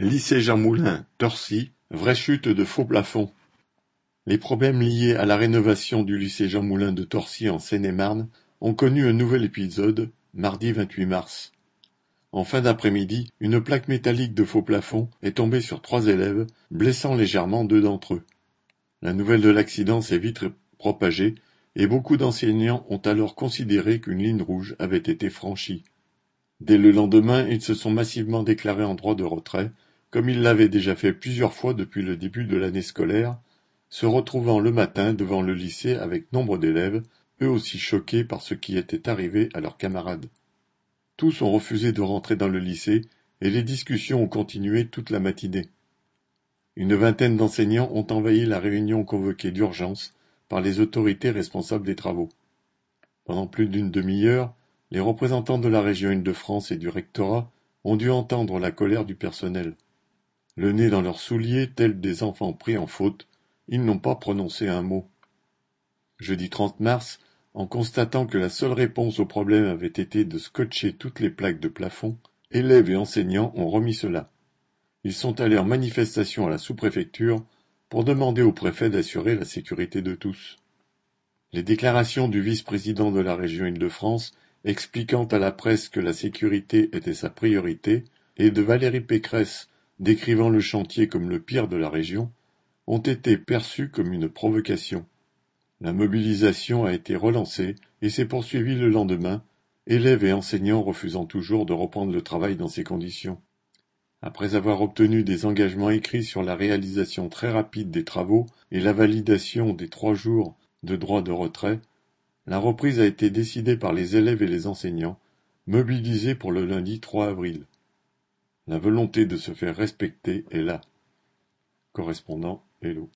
Lycée Jean Moulin, Torcy, vraie chute de faux plafond. Les problèmes liés à la rénovation du lycée Jean Moulin de Torcy en Seine-et-Marne ont connu un nouvel épisode, mardi 28 mars. En fin d'après-midi, une plaque métallique de faux plafond est tombée sur trois élèves, blessant légèrement deux d'entre eux. La nouvelle de l'accident s'est vite propagée et beaucoup d'enseignants ont alors considéré qu'une ligne rouge avait été franchie. Dès le lendemain, ils se sont massivement déclarés en droit de retrait, comme il l'avait déjà fait plusieurs fois depuis le début de l'année scolaire, se retrouvant le matin devant le lycée avec nombre d'élèves, eux aussi choqués par ce qui était arrivé à leurs camarades. Tous ont refusé de rentrer dans le lycée et les discussions ont continué toute la matinée. Une vingtaine d'enseignants ont envahi la réunion convoquée d'urgence par les autorités responsables des travaux. Pendant plus d'une demi-heure, les représentants de la région Île-de-France et du rectorat ont dû entendre la colère du personnel. Le nez dans leurs souliers, tels des enfants pris en faute, ils n'ont pas prononcé un mot. Jeudi 30 mars, en constatant que la seule réponse au problème avait été de scotcher toutes les plaques de plafond, élèves et enseignants ont remis cela. Ils sont allés en manifestation à la sous-préfecture pour demander au préfet d'assurer la sécurité de tous. Les déclarations du vice-président de la région Île-de-France expliquant à la presse que la sécurité était sa priorité, et de Valérie Pécresse décrivant le chantier comme le pire de la région, ont été perçus comme une provocation. La mobilisation a été relancée et s'est poursuivie le lendemain, élèves et enseignants refusant toujours de reprendre le travail dans ces conditions. Après avoir obtenu des engagements écrits sur la réalisation très rapide des travaux et la validation des trois jours de droit de retrait, la reprise a été décidée par les élèves et les enseignants, mobilisés pour le lundi 3 avril. La volonté de se faire respecter est là. Correspondant Hello.